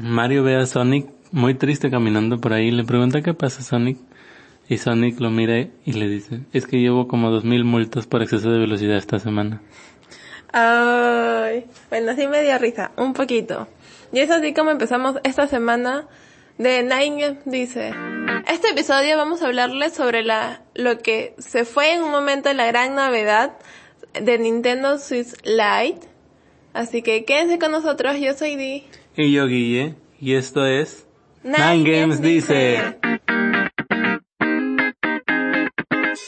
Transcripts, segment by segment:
Mario ve a Sonic muy triste caminando por ahí, le pregunta qué pasa Sonic y Sonic lo mira y le dice, es que llevo como dos mil multas por exceso de velocidad esta semana. Ay, bueno, sí me dio risa, un poquito. Y es así como empezamos esta semana de Nine dice, este episodio vamos a hablarles sobre la, lo que se fue en un momento la gran novedad de Nintendo Switch Lite. Así que quédense con nosotros, yo soy Di. Y yo Guille, y esto es Nine, Games, dice.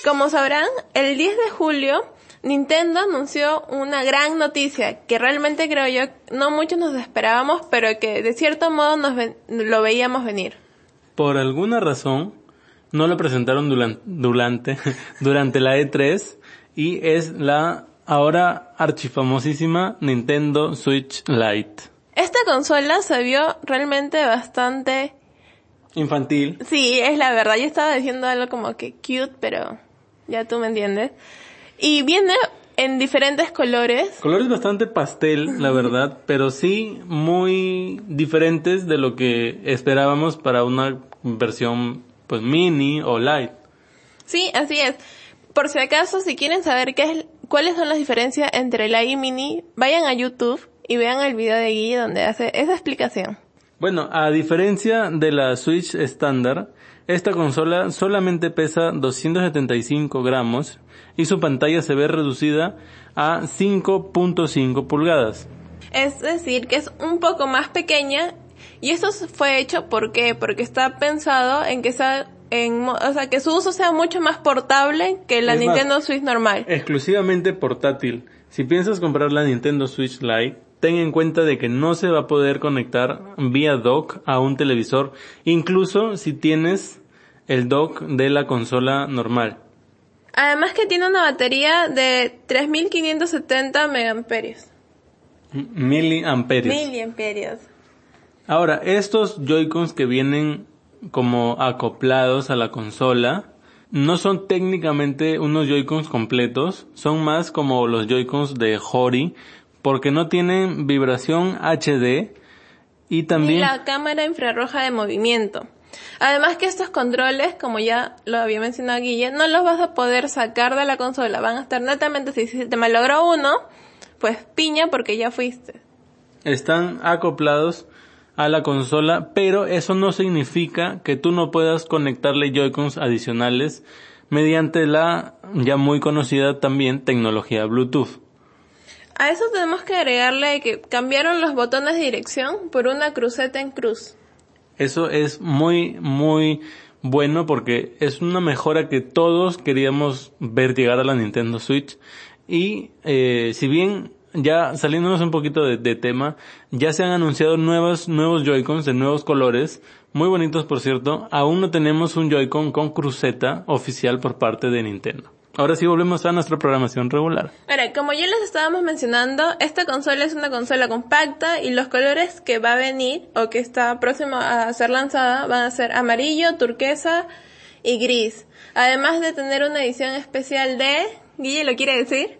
Como sabrán, el 10 de julio Nintendo anunció una gran noticia que realmente creo yo no muchos nos esperábamos, pero que de cierto modo nos lo veíamos venir. Por alguna razón no lo presentaron durante, durante la E3 y es la ahora archifamosísima Nintendo Switch Lite. Esta consola se vio realmente bastante infantil. Sí, es la verdad. Yo estaba diciendo algo como que cute, pero ya tú me entiendes. Y viene en diferentes colores. Colores bastante pastel, la verdad, pero sí muy diferentes de lo que esperábamos para una versión pues mini o light. Sí, así es. Por si acaso, si quieren saber qué es, cuáles son las diferencias entre light y mini, vayan a YouTube y vean el video de Guille donde hace esa explicación. Bueno, a diferencia de la Switch estándar, esta consola solamente pesa 275 gramos y su pantalla se ve reducida a 5.5 pulgadas. Es decir, que es un poco más pequeña y esto fue hecho ¿por qué? porque está pensado en que sea en, o sea, que su uso sea mucho más portable que la Nintendo Switch normal. Exclusivamente portátil. Si piensas comprar la Nintendo Switch Lite, ten en cuenta de que no se va a poder conectar vía dock a un televisor, incluso si tienes el dock de la consola normal. Además que tiene una batería de 3570 megamperios. Miliamperios. Miliamperios. Ahora, estos Joy-Cons que vienen como acoplados a la consola, no son técnicamente unos Joy-Cons completos, son más como los Joy-Cons de Hori, porque no tienen vibración HD y también... la cámara infrarroja de movimiento. Además que estos controles, como ya lo había mencionado Guille, no los vas a poder sacar de la consola, van a estar netamente, si te malogró uno, pues piña porque ya fuiste. Están acoplados a la consola, pero eso no significa que tú no puedas conectarle Joy-Cons adicionales mediante la ya muy conocida también tecnología Bluetooth. A eso tenemos que agregarle que cambiaron los botones de dirección por una cruceta en cruz. Eso es muy, muy bueno porque es una mejora que todos queríamos ver llegar a la Nintendo Switch. Y eh, si bien ya saliéndonos un poquito de, tema, ya se han anunciado nuevos, nuevos Joy-Cons de nuevos colores, muy bonitos por cierto, aún no tenemos un Joy-Con con cruceta oficial por parte de Nintendo. Ahora sí volvemos a nuestra programación regular. Ahora, como ya les estábamos mencionando, esta consola es una consola compacta y los colores que va a venir o que está próxima a ser lanzada van a ser amarillo, turquesa y gris. Además de tener una edición especial de, Guille, ¿lo quiere decir?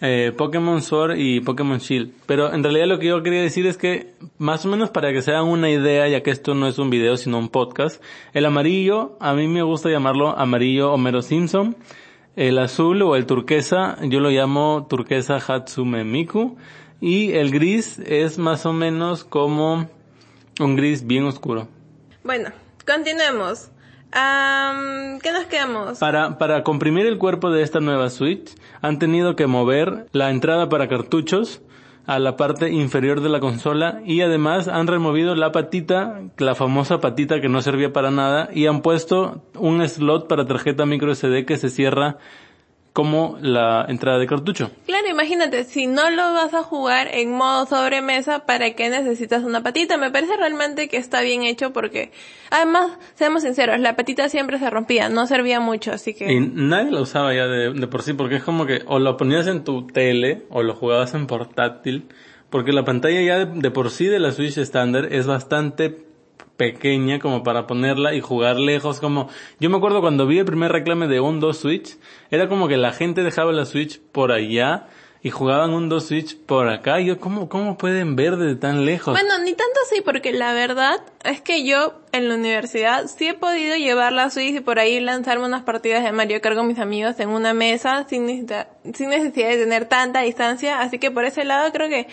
Eh, Pokémon Sword y Pokémon Shield. Pero en realidad lo que yo quería decir es que, más o menos para que se hagan una idea, ya que esto no es un video sino un podcast, el amarillo, a mí me gusta llamarlo amarillo Homero Simpson. El azul o el turquesa, yo lo llamo turquesa Hatsume Miku. Y el gris es más o menos como un gris bien oscuro. Bueno, continuemos. ¿Qué nos quedamos? Para, para comprimir el cuerpo de esta nueva Switch, han tenido que mover la entrada para cartuchos a la parte inferior de la consola y además han removido la patita, la famosa patita que no servía para nada y han puesto un slot para tarjeta micro SD que se cierra como la entrada de cartucho. Claro, imagínate, si no lo vas a jugar en modo sobremesa, ¿para qué necesitas una patita? Me parece realmente que está bien hecho porque, además, seamos sinceros, la patita siempre se rompía, no servía mucho, así que... Y nadie la usaba ya de, de por sí, porque es como que o lo ponías en tu tele o lo jugabas en portátil, porque la pantalla ya de, de por sí de la Switch estándar es bastante pequeña como para ponerla y jugar lejos como yo me acuerdo cuando vi el primer reclame de un 2 Switch era como que la gente dejaba la Switch por allá y jugaban un dos Switch por acá. Yo, ¿cómo, cómo pueden ver desde tan lejos? Bueno, ni tanto así, porque la verdad es que yo en la universidad sí he podido llevar la Switch y por ahí lanzarme unas partidas de Mario Kart con mis amigos en una mesa sin necesidad, sin necesidad de tener tanta distancia. Así que por ese lado creo que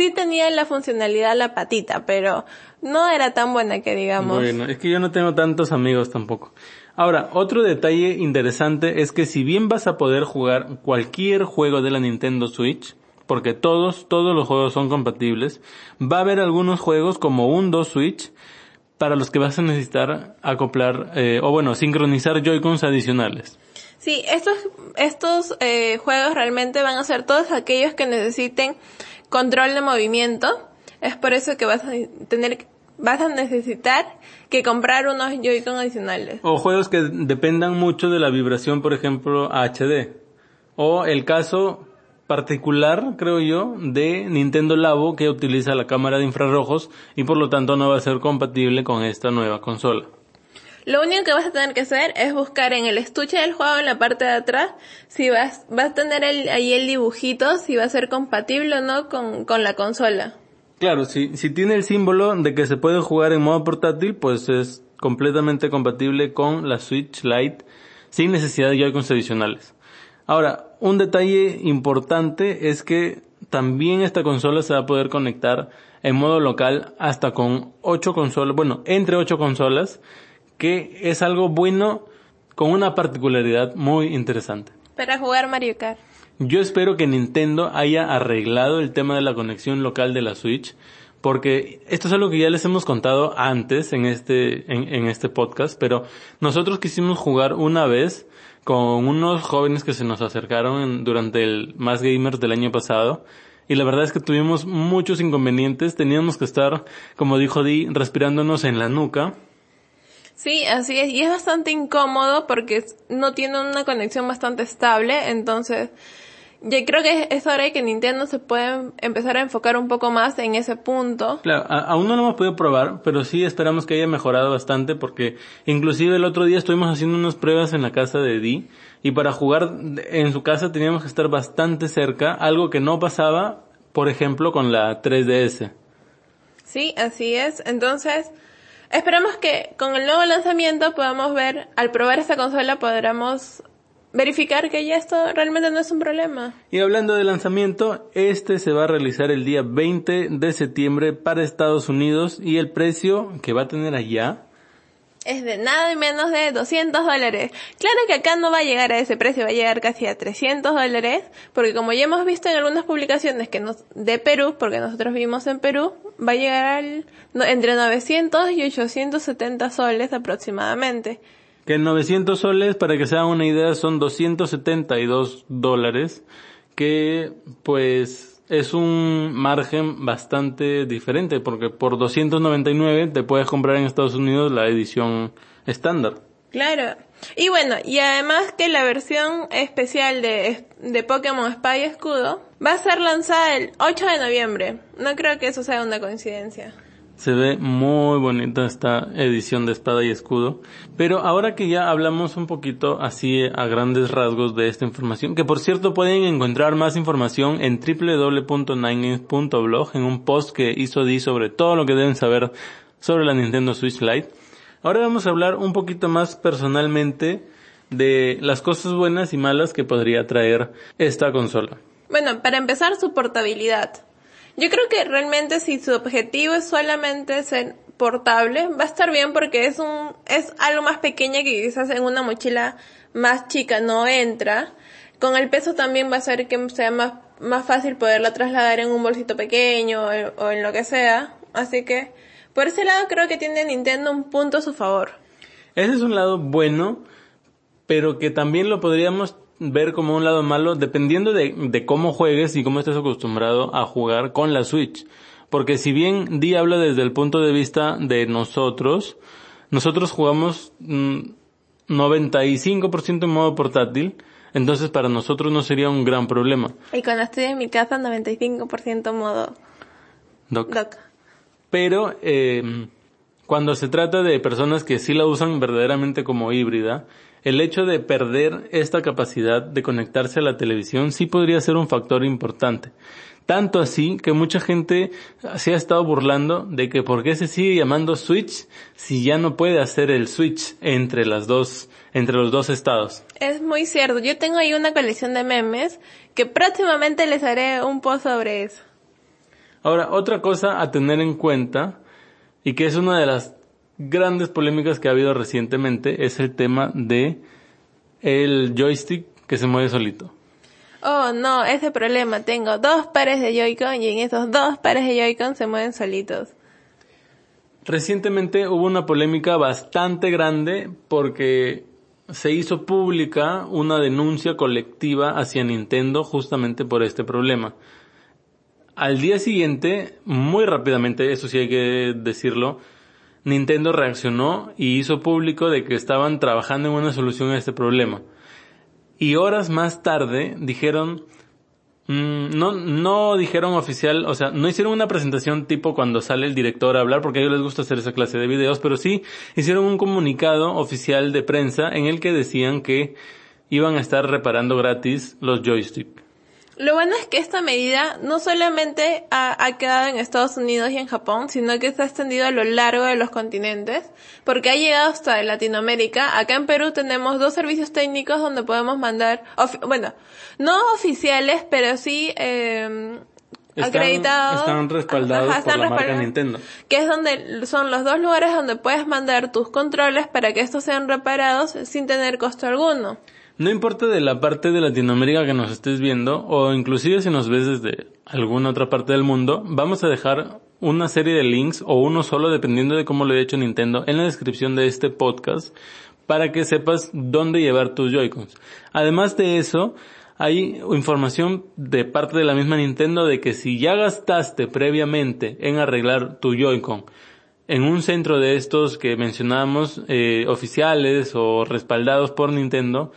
sí tenía la funcionalidad la patita, pero no era tan buena que digamos. Bueno, es que yo no tengo tantos amigos tampoco. Ahora, otro detalle interesante es que si bien vas a poder jugar cualquier juego de la Nintendo Switch, porque todos, todos los juegos son compatibles, va a haber algunos juegos como un 2 Switch para los que vas a necesitar acoplar, eh, o bueno, sincronizar Joy-Cons adicionales. Sí, estos, estos eh, juegos realmente van a ser todos aquellos que necesiten control de movimiento. Es por eso que vas a tener vas a necesitar que comprar unos Joy-Con adicionales. O juegos que dependan mucho de la vibración, por ejemplo, HD. O el caso particular, creo yo, de Nintendo Labo que utiliza la cámara de infrarrojos y por lo tanto no va a ser compatible con esta nueva consola. Lo único que vas a tener que hacer es buscar en el estuche del juego en la parte de atrás si vas, vas a tener ahí el dibujito si va a ser compatible o no con, con la consola. Claro, si, si tiene el símbolo de que se puede jugar en modo portátil, pues es completamente compatible con la Switch Lite sin necesidad de Joy-Cons adicionales. Ahora, un detalle importante es que también esta consola se va a poder conectar en modo local hasta con 8 consolas, bueno, entre 8 consolas, que es algo bueno con una particularidad muy interesante. Para jugar Mario Kart. Yo espero que Nintendo haya arreglado el tema de la conexión local de la Switch, porque esto es algo que ya les hemos contado antes en este, en, este podcast, pero nosotros quisimos jugar una vez con unos jóvenes que se nos acercaron durante el Más Gamers del año pasado, y la verdad es que tuvimos muchos inconvenientes, teníamos que estar, como dijo Di, respirándonos en la nuca, Sí, así es. Y es bastante incómodo porque no tiene una conexión bastante estable. Entonces, yo creo que es hora de que Nintendo se pueda empezar a enfocar un poco más en ese punto. Claro, aún no lo hemos podido probar, pero sí esperamos que haya mejorado bastante porque inclusive el otro día estuvimos haciendo unas pruebas en la casa de Di y para jugar en su casa teníamos que estar bastante cerca, algo que no pasaba, por ejemplo, con la 3DS. Sí, así es. Entonces, esperamos que con el nuevo lanzamiento podamos ver, al probar esta consola podremos verificar que ya esto realmente no es un problema. Y hablando de lanzamiento, este se va a realizar el día 20 de septiembre para Estados Unidos y el precio que va a tener allá es de nada menos de 200 dólares. Claro que acá no va a llegar a ese precio, va a llegar casi a 300 dólares, porque como ya hemos visto en algunas publicaciones que de Perú, porque nosotros vivimos en Perú, va a llegar al, entre 900 y 870 soles aproximadamente que 900 soles, para que se hagan una idea, son 272 dólares, que pues es un margen bastante diferente, porque por 299 te puedes comprar en Estados Unidos la edición estándar. Claro. Y bueno, y además que la versión especial de, de Pokémon Espada y Escudo va a ser lanzada el 8 de noviembre. No creo que eso sea una coincidencia. Se ve muy bonita esta edición de espada y escudo. Pero ahora que ya hablamos un poquito así a grandes rasgos de esta información, que por cierto pueden encontrar más información en www.ninegames.blog en un post que hizo Di sobre todo lo que deben saber sobre la Nintendo Switch Lite. Ahora vamos a hablar un poquito más personalmente de las cosas buenas y malas que podría traer esta consola. Bueno, para empezar su portabilidad. Yo creo que realmente si su objetivo es solamente ser portable, va a estar bien porque es un, es algo más pequeña que quizás en una mochila más chica no entra. Con el peso también va a ser que sea más, más fácil poderla trasladar en un bolsito pequeño o, o en lo que sea. Así que, por ese lado creo que tiene Nintendo un punto a su favor. Ese es un lado bueno, pero que también lo podríamos ver como un lado malo dependiendo de, de cómo juegues y cómo estés acostumbrado a jugar con la Switch. Porque si bien Di habla desde el punto de vista de nosotros, nosotros jugamos 95% mm, en modo portátil, entonces para nosotros no sería un gran problema. Y cuando estoy en mi casa 95% modo dock. Pero eh, cuando se trata de personas que sí la usan verdaderamente como híbrida, el hecho de perder esta capacidad de conectarse a la televisión sí podría ser un factor importante. Tanto así que mucha gente se ha estado burlando de que por qué se sigue llamando Switch si ya no puede hacer el switch entre las dos, entre los dos estados. Es muy cierto. Yo tengo ahí una colección de memes que próximamente les haré un post sobre eso. Ahora, otra cosa a tener en cuenta y que es una de las grandes polémicas que ha habido recientemente es el tema de el joystick que se mueve solito. Oh, no, ese problema. Tengo dos pares de Joy-Con y en esos dos pares de Joy-Con se mueven solitos. Recientemente hubo una polémica bastante grande porque se hizo pública una denuncia colectiva hacia Nintendo justamente por este problema. Al día siguiente, muy rápidamente, eso sí hay que decirlo, Nintendo reaccionó y hizo público de que estaban trabajando en una solución a este problema. Y horas más tarde dijeron, mm, no, no dijeron oficial, o sea, no hicieron una presentación tipo cuando sale el director a hablar, porque a ellos les gusta hacer esa clase de videos, pero sí hicieron un comunicado oficial de prensa en el que decían que iban a estar reparando gratis los joysticks. Lo bueno es que esta medida no solamente ha, quedado en Estados Unidos y en Japón, sino que se ha extendido a lo largo de los continentes, porque ha llegado hasta Latinoamérica. Acá en Perú tenemos dos servicios técnicos donde podemos mandar, bueno, no oficiales, pero sí eh, acreditados. Están respaldados por la marca Nintendo. Que es donde son los dos lugares donde puedes mandar tus controles para que estos sean reparados sin tener costo alguno. No importa de la parte de Latinoamérica que nos estés viendo o inclusive si nos ves desde alguna otra parte del mundo, vamos a dejar una serie de links o uno solo dependiendo de cómo lo he hecho Nintendo en la descripción de este podcast para que sepas dónde llevar tus Joy-Cons. Además de eso, hay información de parte de la misma Nintendo de que si ya gastaste previamente en arreglar tu Joy-Con en un centro de estos que mencionamos, eh, oficiales o respaldados por Nintendo,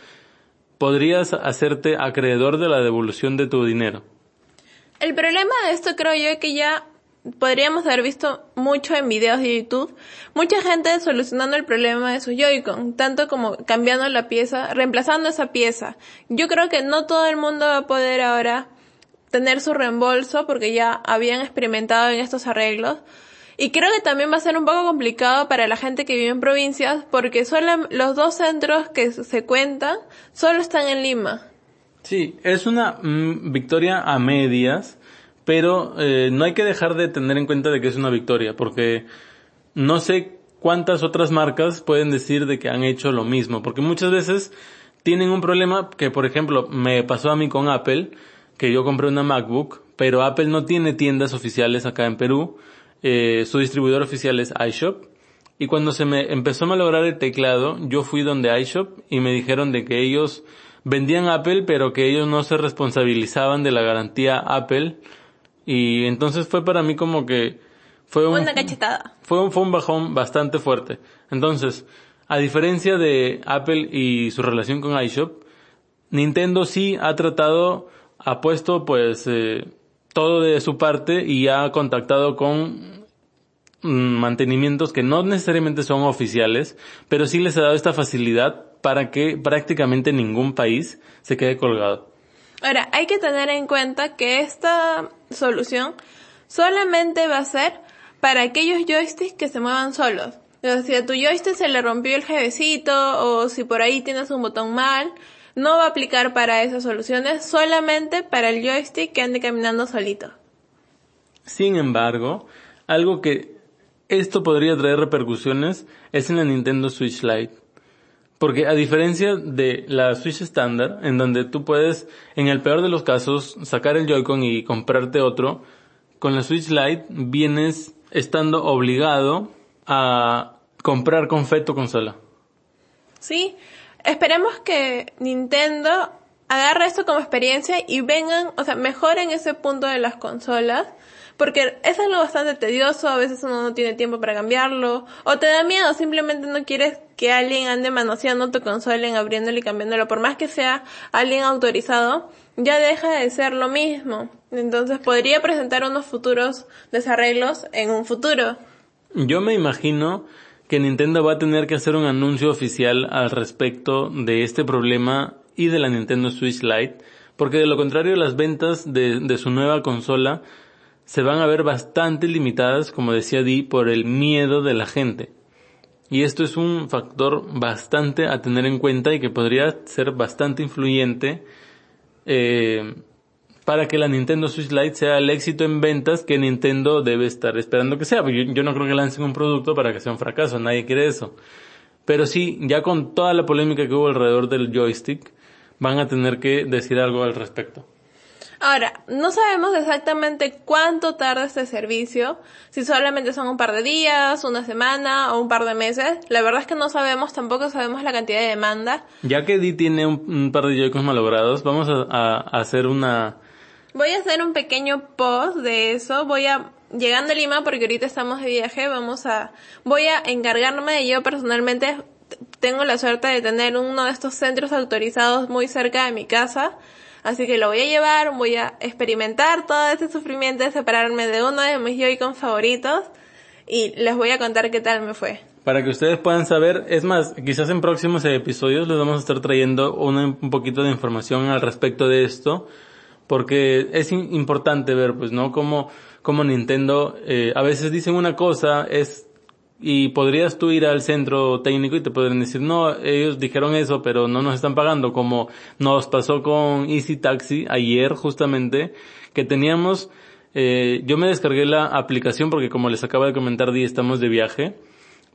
podrías hacerte acreedor de la devolución de tu dinero. El problema de esto creo yo es que ya podríamos haber visto mucho en videos de YouTube, mucha gente solucionando el problema de sus Joy-Con, tanto como cambiando la pieza, reemplazando esa pieza. Yo creo que no todo el mundo va a poder ahora tener su reembolso porque ya habían experimentado en estos arreglos, y creo que también va a ser un poco complicado para la gente que vive en provincias porque solo los dos centros que se cuentan solo están en Lima. Sí, es una mm, victoria a medias, pero eh, no hay que dejar de tener en cuenta de que es una victoria porque no sé cuántas otras marcas pueden decir de que han hecho lo mismo, porque muchas veces tienen un problema que, por ejemplo, me pasó a mí con Apple, que yo compré una MacBook, pero Apple no tiene tiendas oficiales acá en Perú, eh, su distribuidor oficial es iShop. Y cuando se me empezó a malograr el teclado, yo fui donde iShop y me dijeron de que ellos vendían Apple, pero que ellos no se responsabilizaban de la garantía Apple. Y entonces fue para mí como que fue un, Una cachetada. Fue un, fue un bajón bastante fuerte. Entonces, a diferencia de Apple y su relación con iShop, Nintendo sí ha tratado, ha puesto pues eh, todo de su parte y ha contactado con mm, mantenimientos que no necesariamente son oficiales, pero sí les ha dado esta facilidad para que prácticamente ningún país se quede colgado. Ahora, hay que tener en cuenta que esta solución solamente va a ser para aquellos joysticks que se muevan solos. O sea, si a tu joystick se le rompió el jevecito o si por ahí tienes un botón mal, no va a aplicar para esas soluciones, solamente para el joystick que ande caminando solito. Sin embargo, algo que esto podría traer repercusiones es en la Nintendo Switch Lite. Porque a diferencia de la Switch estándar, en donde tú puedes, en el peor de los casos, sacar el Joy-Con y comprarte otro, con la Switch Lite vienes estando obligado a comprar con feto consola. Sí, esperemos que Nintendo agarre esto como experiencia y vengan, o sea, mejoren ese punto de las consolas. Porque es algo bastante tedioso, a veces uno no tiene tiempo para cambiarlo, o te da miedo, simplemente no quieres que alguien ande manoseando tu consola, abriéndolo y cambiándolo, por más que sea alguien autorizado, ya deja de ser lo mismo. Entonces podría presentar unos futuros desarreglos en un futuro. Yo me imagino que Nintendo va a tener que hacer un anuncio oficial al respecto de este problema y de la Nintendo Switch Lite, porque de lo contrario las ventas de, de su nueva consola se van a ver bastante limitadas, como decía Di, por el miedo de la gente. Y esto es un factor bastante a tener en cuenta y que podría ser bastante influyente eh, para que la Nintendo Switch Lite sea el éxito en ventas que Nintendo debe estar esperando que sea. Yo, yo no creo que lancen un producto para que sea un fracaso, nadie quiere eso. Pero sí, ya con toda la polémica que hubo alrededor del joystick, van a tener que decir algo al respecto. Ahora, no sabemos exactamente cuánto tarda este servicio, si solamente son un par de días, una semana o un par de meses. La verdad es que no sabemos, tampoco sabemos la cantidad de demanda. Ya que Di tiene un, par de Joy-Cons malogrados, vamos a, a, hacer una... Voy a hacer un pequeño post de eso, voy a llegando a Lima porque ahorita estamos de viaje, vamos a voy a encargarme de yo personalmente. Tengo la suerte de tener uno de estos centros autorizados muy cerca de mi casa Así que lo voy a llevar, voy a experimentar todo ese sufrimiento de separarme de uno de mis Joy-Con favoritos y les voy a contar qué tal me fue. Para que ustedes puedan saber, es más, quizás en próximos episodios les vamos a estar trayendo un poquito de información al respecto de esto, porque es importante ver, pues, ¿no? Como, como Nintendo, eh, a veces dicen una cosa, es y podrías tú ir al centro técnico y te podrían decir, no, ellos dijeron eso, pero no nos están pagando, como nos pasó con Easy Taxi ayer justamente, que teníamos, eh, yo me descargué la aplicación porque como les acaba de comentar, Di, estamos de viaje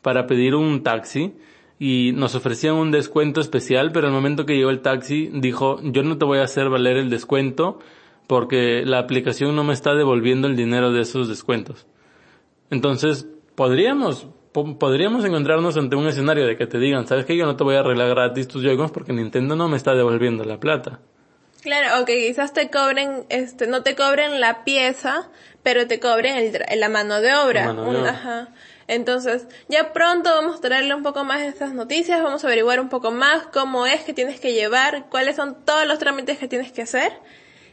para pedir un taxi y nos ofrecían un descuento especial, pero al momento que llegó el taxi dijo, yo no te voy a hacer valer el descuento porque la aplicación no me está devolviendo el dinero de esos descuentos. Entonces, podríamos podríamos encontrarnos ante un escenario de que te digan, sabes que yo no te voy a arreglar gratis tus Joy-Cons porque Nintendo no me está devolviendo la plata. Claro, o que quizás te cobren, este, no te cobren la pieza, pero te cobren el, la mano de obra. Ajá. Entonces, ya pronto vamos a traerle un poco más de estas noticias, vamos a averiguar un poco más cómo es que tienes que llevar, cuáles son todos los trámites que tienes que hacer.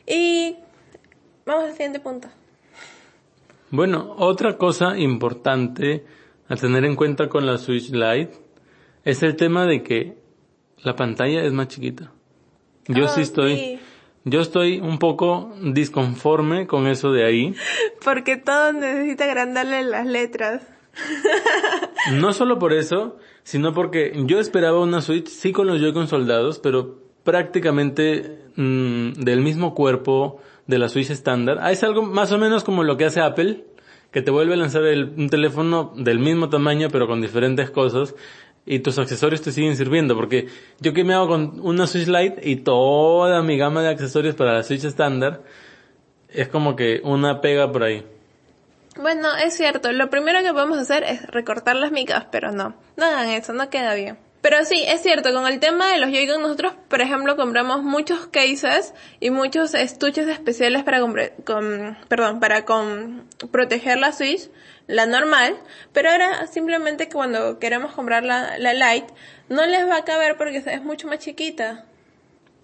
Y vamos al siguiente punto. Bueno, otra cosa importante a tener en cuenta con la Switch Lite es el tema de que la pantalla es más chiquita. Yo sí estoy, yo estoy un poco disconforme con eso de ahí. Porque todo necesita agrandarle las letras. No solo por eso, sino porque yo esperaba una Switch, sí con los Joy-Con soldados, pero prácticamente mm, del mismo cuerpo de la Switch estándar. Ah, es algo más o menos como lo que hace Apple que te vuelve a lanzar un teléfono del mismo tamaño pero con diferentes cosas y tus accesorios te siguen sirviendo porque yo que me hago con una Switch Lite y toda mi gama de accesorios para la Switch estándar es como que una pega por ahí. Bueno, es cierto, lo primero que podemos hacer es recortar las micas, pero no, no hagan eso, no queda bien. Pero sí, es cierto, con el tema de los Joy-Con nosotros, por ejemplo, compramos muchos cases y muchos estuches especiales para con, perdón, para con proteger la Switch, la normal, pero ahora simplemente cuando queremos comprar la, la Lite, no les va a caber porque es mucho más chiquita.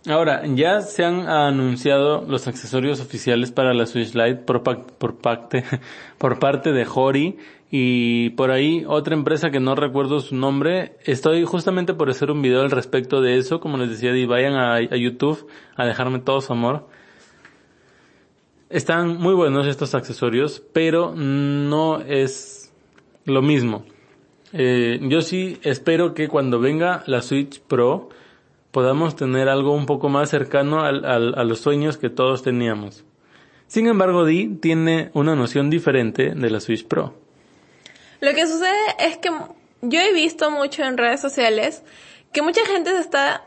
Ahora, ya se han anunciado los accesorios oficiales para la Switch Lite por, parte, por parte de Hori y por ahí otra empresa que no recuerdo su nombre. Estoy justamente por hacer un video al respecto de eso, como les decía, y vayan a, YouTube a dejarme todo su amor. Están muy buenos estos accesorios, pero no es lo mismo. Eh, yo sí espero que cuando venga la Switch Pro podamos tener algo un poco más cercano al, a los sueños que todos teníamos. Sin embargo, Di tiene una noción diferente de la Switch Pro. Lo que sucede es que yo he visto mucho en redes sociales que mucha gente está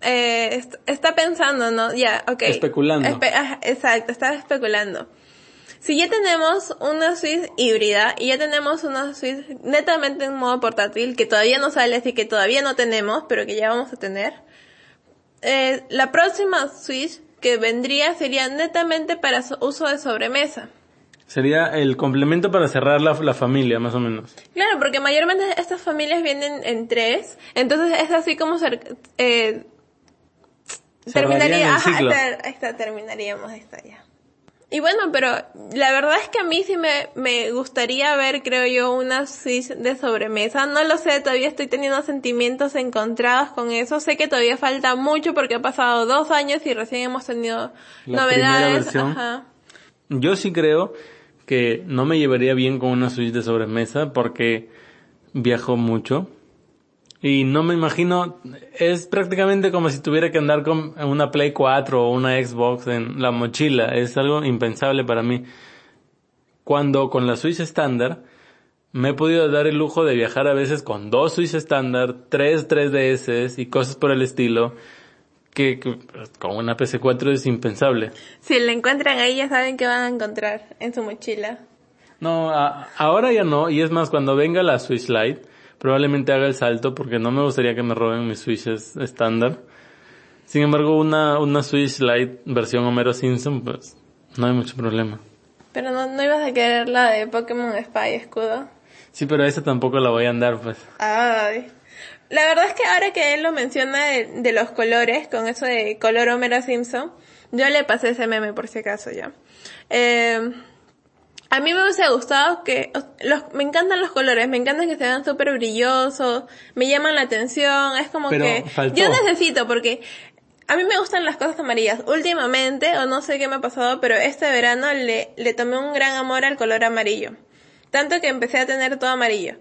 eh, está pensando, ¿no? Ya, ok. Especulando. exacto, está especulando. Si ya tenemos una Switch híbrida y ya tenemos una Switch netamente en modo portátil, que todavía no sale, así que todavía no tenemos, pero que ya vamos a tener, eh, la próxima Switch que vendría sería netamente para uso de sobremesa. Sería el complemento para cerrar la, la, familia, más o menos. Claro, porque mayormente estas familias vienen en tres, entonces es así como eh, terminaría, ajá, terminaríamos esta ya. Y bueno, pero la verdad es que a mí sí me, me gustaría ver, creo yo, una Switch de sobremesa. No lo sé, todavía estoy teniendo sentimientos encontrados con eso. Sé que todavía falta mucho porque ha pasado dos años y recién hemos tenido La novedades. Ajá. Yo sí creo que no me llevaría bien con una Switch de sobremesa porque viajo mucho. Y no me imagino, es prácticamente como si tuviera que andar con una Play 4 o una Xbox en la mochila. Es algo impensable para mí. Cuando con la Switch estándar me he podido dar el lujo de viajar a veces con dos Switch estándar, tres 3DS y cosas por el estilo, que, que con una PC4 es impensable. Si la encuentran ahí ya saben que van a encontrar en su mochila. No, a- ahora ya no, y es más, cuando venga la Switch Lite, probablemente haga el salto porque no me gustaría que me roben mis Switches estándar. Sin embargo, una, una Switch Lite versión Homero Simpson, pues, no hay mucho problema. Pero no, no ibas a querer la de Pokémon Spy Escudo. Sí, pero esa tampoco la voy a andar, pues. Ay. La verdad es que ahora que él lo menciona de, de los colores, con eso de color Homero Simpson, yo le pasé ese meme por si acaso ya. Eh, a mí me hubiese gustado que, los, me encantan los colores, me encantan que se vean súper brillosos, me llaman la atención, es como Pero que faltó. yo necesito porque a mí me gustan las cosas amarillas. Últimamente, o no sé qué me ha pasado, pero este verano le, le tomé un gran amor al color amarillo. Tanto que empecé a tener todo amarillo.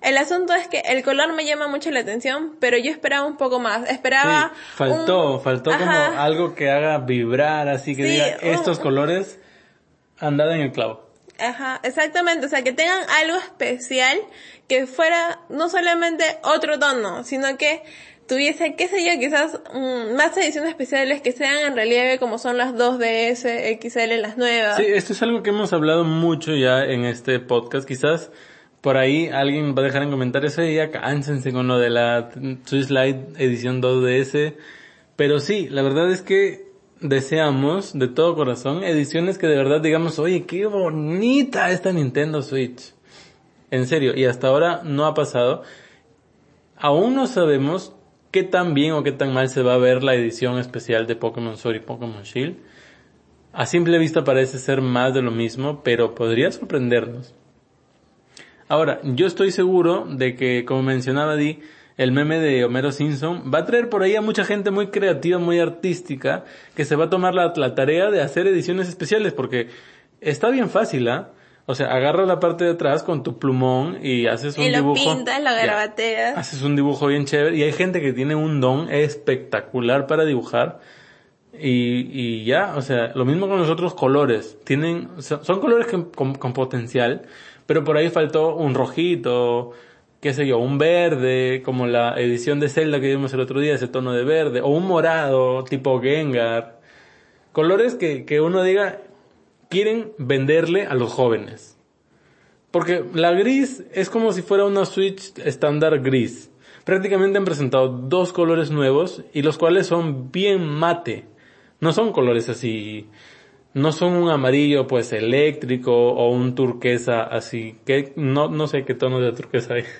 El asunto es que el color me llama mucho la atención, pero yo esperaba un poco más. Esperaba. Sí, faltó, un- faltó como Ajá. algo que haga vibrar, así que Sí, diga, un- estos colores han dado en el clavo. Ajá, exactamente. O sea, que tengan algo especial que fuera no solamente otro tono, sino que tuviese, qué sé yo, quizás mm, más ediciones especiales que sean en relieve como son las 2DS, XL, las nuevas. Sí, esto es algo que hemos hablado mucho ya en este podcast. Quizás por ahí alguien va a dejar en comentarios, oye, ya con lo de la Swiss edición 2DS. Pero sí, la verdad es que deseamos de todo corazón ediciones que de verdad digamos, oye, qué bonita esta Nintendo Switch. En serio, y hasta ahora no ha pasado. Aún no sabemos qué tan bien o qué tan mal se va a ver la edición especial de Pokémon Sword y Pokémon Shield. A simple vista parece ser más de lo mismo, pero podría sorprendernos. Ahora, yo estoy seguro de que, como mencionaba Di, el meme de Homero Simpson va a traer por ahí a mucha gente muy creativa, muy artística, que se va a tomar la, la tarea de hacer ediciones especiales, porque está bien fácil, ¿ah? O sea, agarras la parte de atrás con tu plumón y haces un y lo dibujo. pintas, lo Ya. Haces un dibujo bien chévere y hay gente que tiene un don espectacular para dibujar y, y ya, o sea, lo mismo con los otros colores. Tienen, son, son colores que- con, con potencial, pero por ahí faltó un rojito, qué sé yo, un verde, como la edición de Zelda que vimos el otro día, ese tono de verde, o un morado tipo Gengar. Colores que, que uno diga, quieren venderle a los jóvenes. Porque la gris es como si fuera una Switch estándar gris. Prácticamente han presentado dos colores nuevos y los cuales son bien mate. No son colores así, no son un amarillo pues eléctrico o un turquesa así, que no, no sé qué tono de turquesa hay.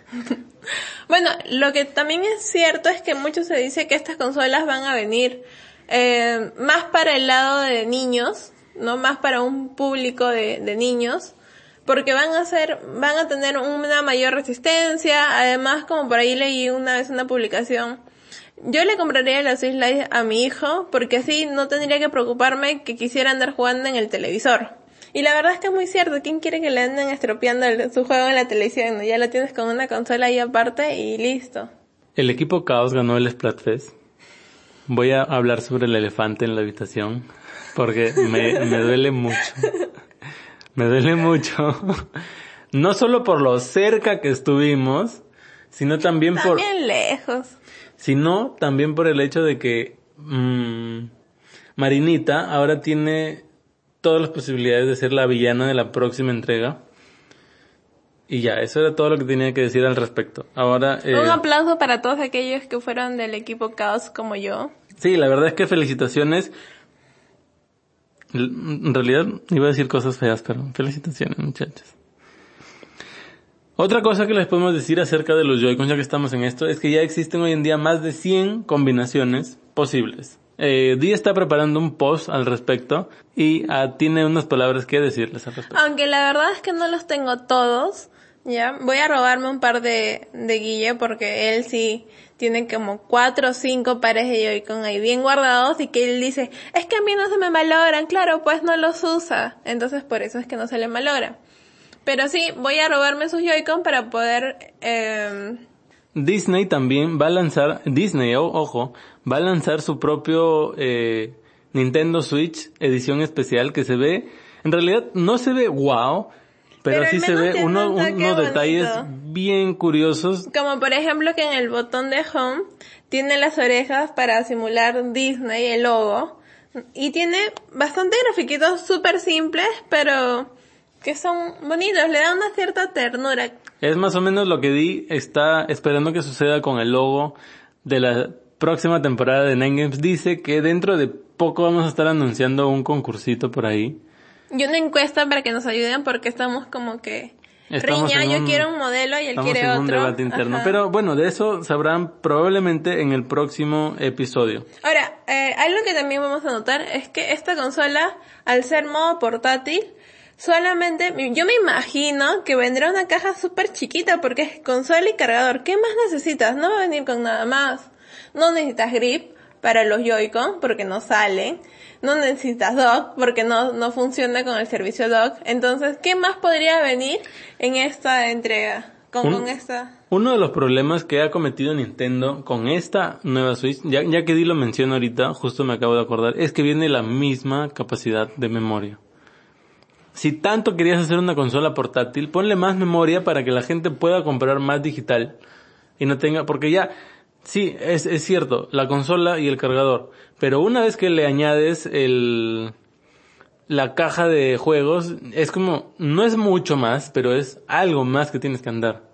Bueno, lo que también es cierto es que mucho se dice que estas consolas van a venir eh, más para el lado de niños, no más para un público de, de niños, porque van a ser, van a tener una mayor resistencia. Además, como por ahí leí una vez una publicación, yo le compraría la Switch Lite a mi hijo porque así no tendría que preocuparme que quisiera andar jugando en el televisor. Y la verdad es que es muy cierto, ¿quién quiere que le anden estropeando su juego en la televisión? Ya lo tienes con una consola ahí aparte y listo. El equipo Chaos ganó el Splatfest. Voy a hablar sobre el elefante en la habitación porque me, me duele mucho. Me duele mucho. No solo por lo cerca que estuvimos, sino también por, También lejos. Sino también por el hecho de que mm, Marinita ahora tiene todas las posibilidades de ser la villana de la próxima entrega. Y ya, eso era todo lo que tenía que decir al respecto. Ahora, eh, Un aplauso para todos aquellos que fueron del equipo Chaos como yo. Sí, la verdad es que felicitaciones. En realidad iba a decir cosas feas, pero felicitaciones muchachos. Otra cosa que les podemos decir acerca de los Joy-Cons, ya que estamos en esto, es que ya existen hoy en día más de 100 combinaciones posibles. eh, Di está preparando un post al respecto y ah, tiene unas palabras que decirles al respecto. Aunque la verdad es que no los tengo todos, ya. Voy a robarme un par de, de Guille porque él sí tiene como cuatro o cinco pares de Joy-Con ahí bien guardados y que él dice, es que a mí no se me malogran, claro, pues no los usa. Entonces por eso es que no se le malogra. Pero sí, voy a robarme sus Joy-Con para poder... Eh, Disney también va a lanzar, Disney, ojo, va a lanzar su propio eh, Nintendo Switch edición especial que se ve, en realidad no se ve wow, pero, sí se ve uno, unos detalles bien curiosos. Como por ejemplo que en el botón de home tiene las orejas para simular Disney, el logo, y tiene bastante grafiquitos súper simples, pero que son bonitos, le da una cierta ternura. Es más o menos lo que Di está esperando que suceda con el logo de la próxima temporada de Nine Games. Dice que dentro de poco vamos a estar anunciando un concursito por ahí. Y una encuesta para que nos ayuden porque estamos como que... Riña, yo quiero un modelo y él quiere en otro. un debate interno. Pero bueno, de eso sabrán probablemente en el próximo episodio. Ahora, eh, algo que también vamos a notar es que esta consola, al ser modo portátil, solamente, yo me imagino que vendrá una caja súper chiquita porque es consola y cargador. ¿Qué más necesitas? No va a venir con nada más. No necesitas grip para los Joy-Con porque no salen. No necesitas dock porque no, no funciona con el servicio dock. Entonces, ¿qué más podría venir en esta entrega? Con, con esta. Uno de los problemas que ha cometido Nintendo con esta nueva Switch, ya, ya que Di lo menciona ahorita, justo me acabo de acordar, es que viene la misma capacidad de memoria si tanto querías hacer una consola portátil, ponle más memoria para que la gente pueda comprar más digital y no tenga, porque ya, sí, es, es cierto, la consola y el cargador, pero una vez que le añades el, la caja de juegos, es como, no es mucho más, pero es algo más que tienes que andar.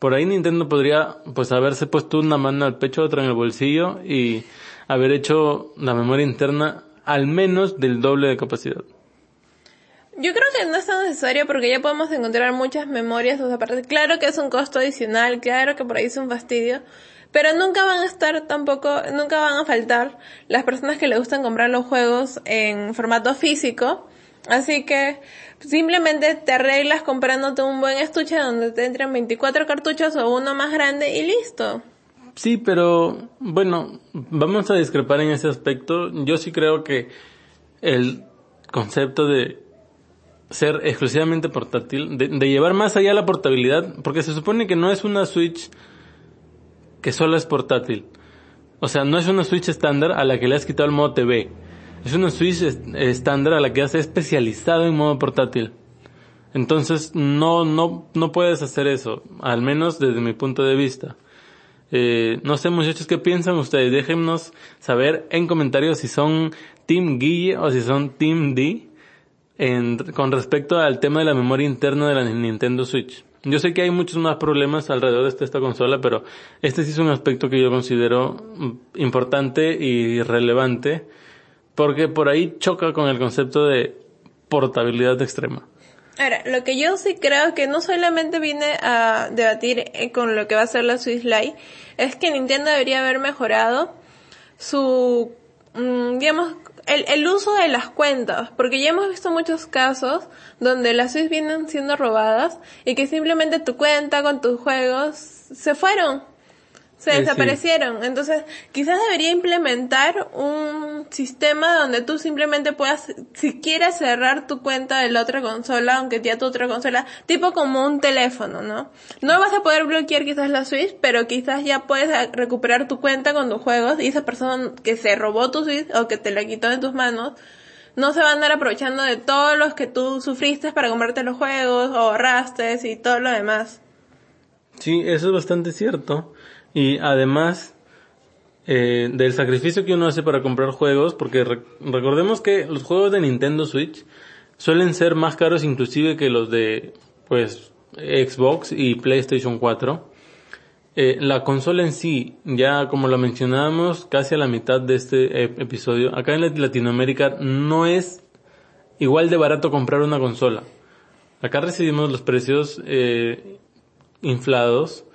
Por ahí Nintendo podría, pues, haberse puesto una mano al pecho, otra en el bolsillo y haber hecho la memoria interna al menos del doble de capacidad. Yo creo que no es tan necesario porque ya podemos encontrar muchas memorias, o sea, claro que es un costo adicional, claro que por ahí es un fastidio, pero nunca van a estar tampoco, nunca van a faltar las personas que le gustan comprar los juegos en formato físico, así que simplemente te arreglas comprándote un buen estuche donde te entran 24 cartuchos o uno más grande y listo. Sí, pero bueno, vamos a discrepar en ese aspecto. Yo sí creo que el concepto de ser exclusivamente portátil, de, llevar más allá la portabilidad, porque se supone que no es una Switch que solo es portátil. O sea, no es una Switch estándar a la que le has quitado el modo TV. Es una Switch estándar a la que has especializado en modo portátil. Entonces, no, no, no puedes hacer eso, al menos desde mi punto de vista. Eh, no sé muchachos qué piensan ustedes, déjennos saber en comentarios si son Team Guille o si son Team D con respecto al tema de la memoria interna de la Nintendo Switch. Yo sé que hay muchos más problemas alrededor de esta consola, pero este sí es un aspecto que yo considero mm, importante y relevante, porque por ahí choca con el concepto de portabilidad extrema. Ahora, lo que yo sí creo que no solamente viene a debatir eh, con lo que va a ser la Switch Lite, es que Nintendo debería haber mejorado su, mm, digamos, el, el uso de las cuentas, porque ya hemos visto muchos casos donde las Switch vienen siendo robadas y que simplemente tu cuenta con tus juegos se fueron se desaparecieron. Entonces, quizás debería implementar un sistema donde tú simplemente puedas, si quieres cerrar tu cuenta de la otra consola, aunque ya tu otra consola, tipo como un teléfono, ¿no? No vas a poder bloquear quizás la Switch, pero quizás ya puedes recuperar tu cuenta con tus juegos y esa persona que se robó tu Switch o que te la quitó de tus manos, no se va a andar aprovechando de todos los que tú sufriste para comprarte los juegos o ahorraste y todo lo demás. Sí, eso es bastante cierto. Y además eh, del sacrificio que uno hace para comprar juegos, porque recordemos que los juegos de Nintendo Switch suelen ser más caros inclusive que los de pues Xbox y PlayStation 4. Eh, la consola en sí, ya como lo mencionábamos casi a la mitad de este episodio, acá en Latinoamérica no es igual de barato comprar una consola. Acá recibimos los precios eh, inflados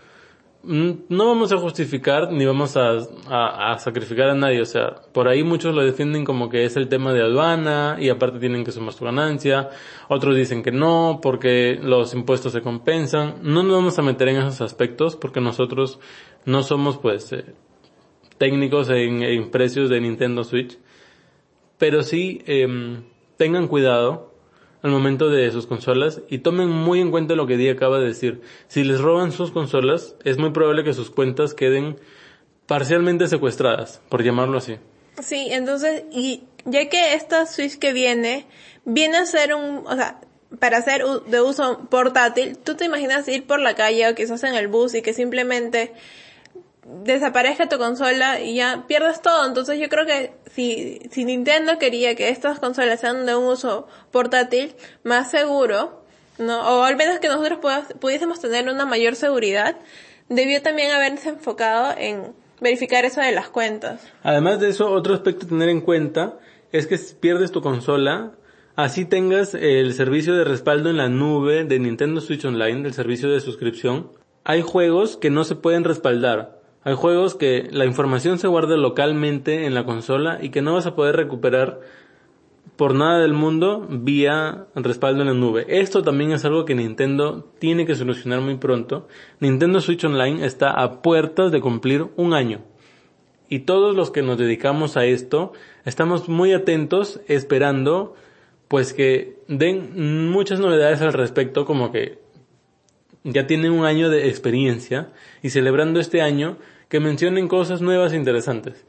no vamos a justificar ni vamos a, sacrificar a nadie. O sea, por ahí muchos lo defienden como que es el tema de aduana y aparte tienen que sumar su ganancia. Otros dicen que no porque los impuestos se compensan. No nos vamos a meter en esos aspectos porque nosotros no somos pues eh, técnicos en, en, precios de Nintendo Switch. Pero sí eh, tengan cuidado al momento de sus consolas y tomen muy en cuenta lo que Dee acaba de decir. Si les roban sus consolas, es muy probable que sus cuentas queden parcialmente secuestradas, por llamarlo así. Sí, entonces, y ya que esta Switch que viene, viene a ser un, o sea, para ser de uso portátil, ¿tú te imaginas ir por la calle o quizás en el bus y que simplemente desaparezca tu consola y ya pierdes todo. Entonces yo creo que si, si Nintendo quería que estas consolas sean de un uso portátil más seguro, ¿no? O al menos que nosotros pudiésemos tener una mayor seguridad, debió también haberse enfocado en verificar eso de las cuentas. Además de eso, otro aspecto a tener en cuenta es que si pierdes tu consola, así tengas el servicio de respaldo en la nube de Nintendo Switch Online, del servicio de suscripción, hay juegos que no se pueden respaldar. Hay juegos que la información se guarda localmente en la consola y que no vas a poder recuperar por nada del mundo vía respaldo en la nube. Esto también es algo que Nintendo tiene que solucionar muy pronto. Nintendo Switch Online está a puertas de cumplir un año. Y todos los que nos dedicamos a esto estamos muy atentos esperando pues que den muchas novedades al respecto como que ya tienen un año de experiencia y celebrando este año que mencionen cosas nuevas e interesantes.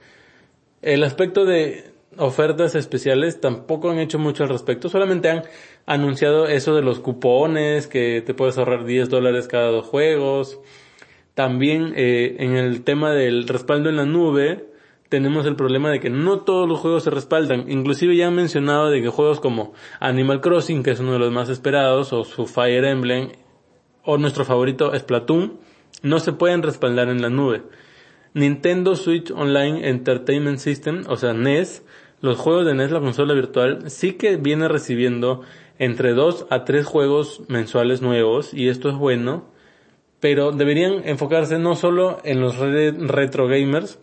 El aspecto de ofertas especiales tampoco han hecho mucho al respecto, solamente han anunciado eso de los cupones, que te puedes ahorrar 10 dólares cada dos juegos. También eh, en el tema del respaldo en la nube, tenemos el problema de que no todos los juegos se respaldan. Inclusive ya han mencionado de que juegos como Animal Crossing, que es uno de los más esperados, o su Fire Emblem, o nuestro favorito Splatoon, no se pueden respaldar en la nube. Nintendo Switch Online Entertainment System, o sea NES, los juegos de NES, la consola virtual, sí que viene recibiendo entre 2 a 3 juegos mensuales nuevos y esto es bueno, pero deberían enfocarse no solo en los retro gamers,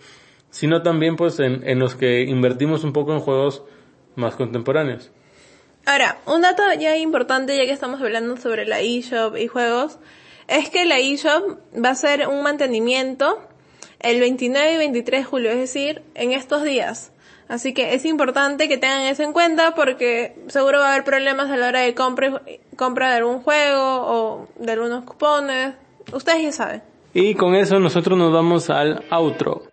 sino también pues en, en los que invertimos un poco en juegos más contemporáneos. Ahora, un dato ya importante, ya que estamos hablando sobre la eShop y juegos, es que la eShop va a ser un mantenimiento el 29 y 23 de julio, es decir, en estos días. Así que es importante que tengan eso en cuenta porque seguro va a haber problemas a la hora de compra, compra de algún juego o de algunos cupones. Ustedes ya saben. Y con eso nosotros nos vamos al outro.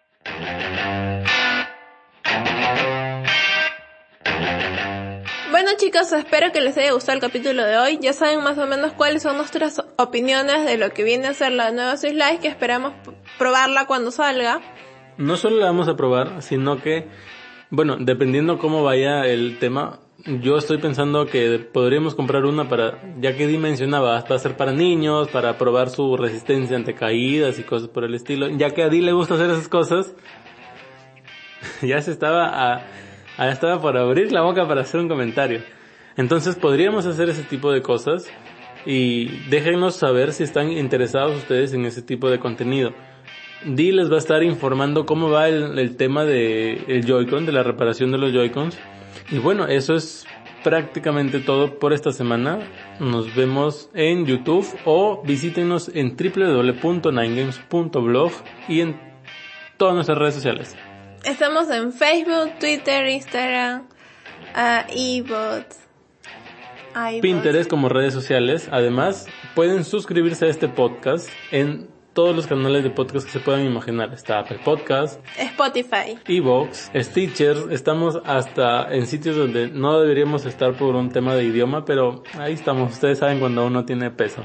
Bueno chicos, espero que les haya gustado el capítulo de hoy. Ya saben más o menos cuáles son nuestras opiniones de lo que viene a ser la nueva Life, que esperamos probarla cuando salga. No solo la vamos a probar, sino que, bueno, dependiendo cómo vaya el tema, yo estoy pensando que podríamos comprar una para, ya que Di mencionaba, va a ser para niños, para probar su resistencia ante caídas y cosas por el estilo. Ya que a Di le gusta hacer esas cosas, ya se estaba a Ahí estaba por abrir la boca para hacer un comentario. Entonces podríamos hacer ese tipo de cosas y déjenos saber si están interesados ustedes en ese tipo de contenido. Di les va a estar informando cómo va el, tema de el Joy-Con, de la reparación de los Joy-Cons. Y bueno, eso es prácticamente todo por esta semana. Nos vemos en YouTube o visítenos en www.ninegames.blog y en todas nuestras redes sociales. Estamos en Facebook, Twitter, Instagram, uh, iBots. Pinterest como redes sociales. Además, pueden suscribirse a este podcast en todos los canales de podcast que se puedan imaginar. Está Apple Podcast, Spotify, Evox, Stitcher. Estamos hasta en sitios donde no deberíamos estar por un tema de idioma, pero ahí estamos. Ustedes saben cuando uno tiene peso.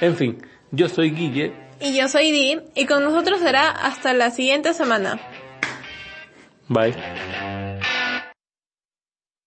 En fin, yo soy Guille. Y yo soy Di, y con nosotros será hasta la siguiente semana. Bye.